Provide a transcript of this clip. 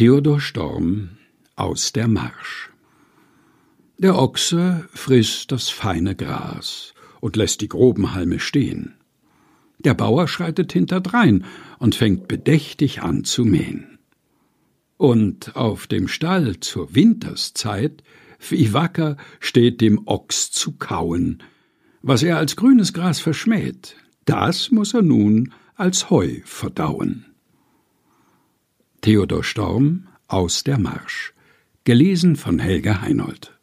Theodor Storm aus der Marsch Der Ochse frisst das feine Gras und lässt die groben Halme stehen. Der Bauer schreitet hinterdrein und fängt bedächtig an zu mähen. Und auf dem Stall zur Winterszeit, wie wacker steht dem Ochs zu kauen. Was er als grünes Gras verschmäht, das muss er nun als Heu verdauen. Theodor Storm aus der Marsch. Gelesen von Helga Heinold.